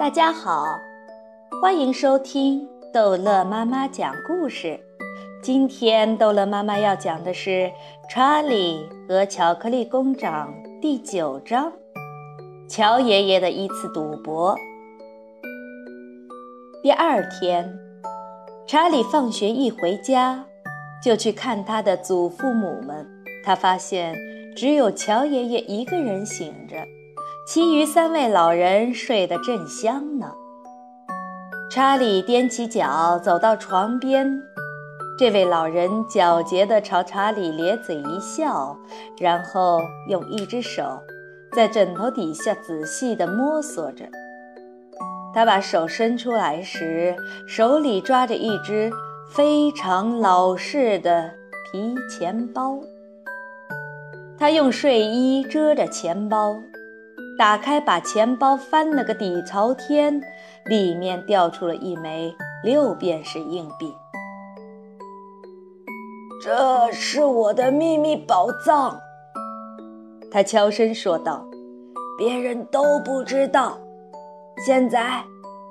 大家好，欢迎收听逗乐妈妈讲故事。今天逗乐妈妈要讲的是《查理和巧克力工厂》第九章：乔爷爷的一次赌博。第二天，查理放学一回家，就去看他的祖父母们。他发现只有乔爷爷一个人醒着。其余三位老人睡得正香呢。查理踮起脚走到床边，这位老人狡黠地朝查理咧嘴一笑，然后用一只手在枕头底下仔细地摸索着。他把手伸出来时，手里抓着一只非常老式的皮钱包。他用睡衣遮着钱包。打开，把钱包翻了个底朝天，里面掉出了一枚六便士硬币。这是我的秘密宝藏，他悄声说道：“别人都不知道。现在，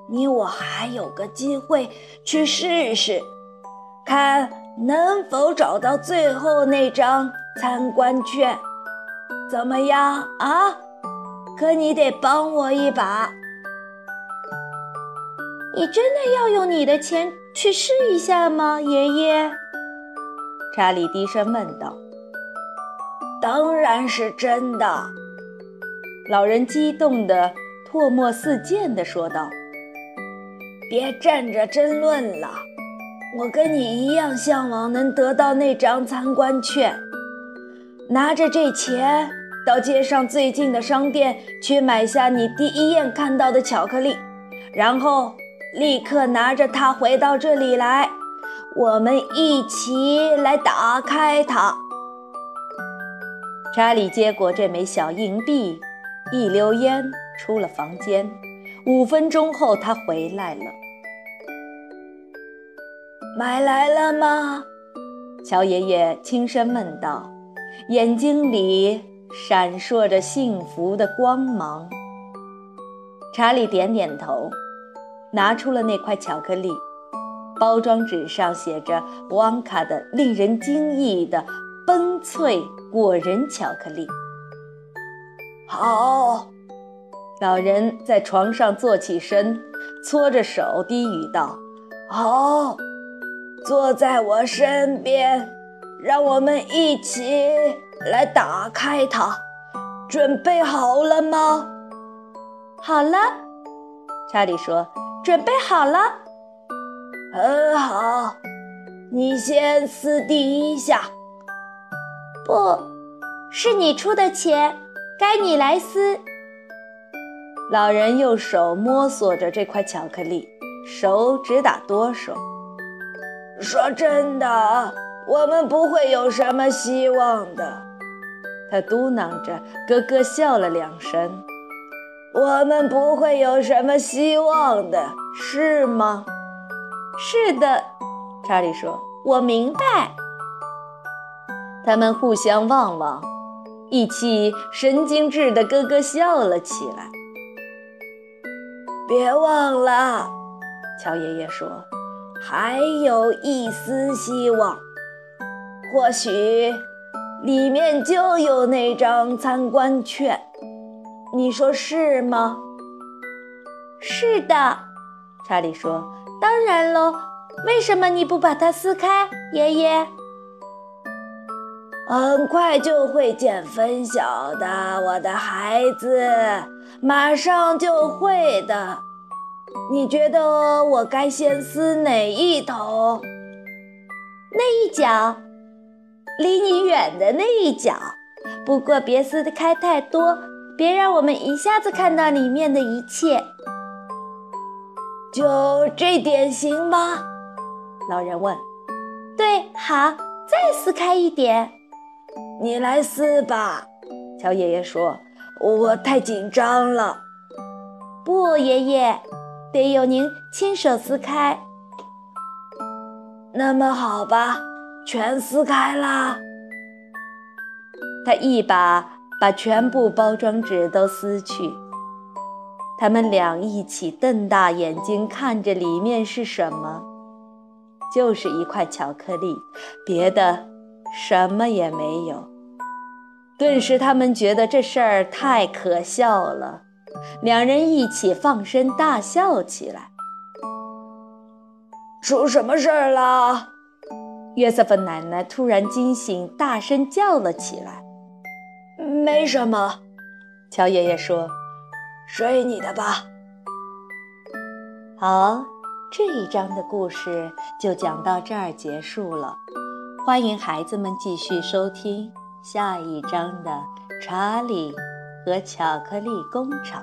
你我还有个机会去试试，看能否找到最后那张参观券。怎么样啊？”可你得帮我一把。你真的要用你的钱去试一下吗，爷爷？查理低声问道。当然是真的。老人激动的唾沫四溅的说道：“别站着争论了，我跟你一样向往能得到那张参观券。拿着这钱。”到街上最近的商店去买下你第一眼看到的巧克力，然后立刻拿着它回到这里来，我们一起来打开它。查理接过这枚小硬币，一溜烟出了房间。五分钟后，他回来了。买来了吗？乔爷爷轻声问道，眼睛里。闪烁着幸福的光芒。查理点点头，拿出了那块巧克力，包装纸上写着“旺卡”的令人惊异的崩脆果仁巧克力。好，老人在床上坐起身，搓着手，低语道：“好，坐在我身边，让我们一起。”来打开它，准备好了吗？好了，查理说：“准备好了。”很好，你先撕第一下。不是你出的钱，该你来撕。老人用手摸索着这块巧克力，手指打哆嗦。说真的，我们不会有什么希望的。他嘟囔着，咯咯笑了两声。我们不会有什么希望的，是吗？是的，查理说。我明白。他们互相望望，一起神经质地咯咯笑了起来。别忘了，乔爷爷说，还有一丝希望，或许。里面就有那张参观券，你说是吗？是的，查理说。当然喽，为什么你不把它撕开，爷爷？很快就会见分晓的，我的孩子，马上就会的。你觉得我该先撕哪一头？那一角。离你远的那一角，不过别撕得开太多，别让我们一下子看到里面的一切。就这点行吗？老人问。对，好，再撕开一点。你来撕吧，乔爷爷说。我太紧张了。不，爷爷，得由您亲手撕开。那么好吧。全撕开了，他一把把全部包装纸都撕去。他们俩一起瞪大眼睛看着里面是什么，就是一块巧克力，别的什么也没有。顿时，他们觉得这事儿太可笑了，两人一起放声大笑起来。出什么事儿了？约瑟芬奶奶突然惊醒，大声叫了起来：“没什么。”乔爷爷说：“睡你的吧。”好，这一章的故事就讲到这儿结束了。欢迎孩子们继续收听下一章的《查理和巧克力工厂》。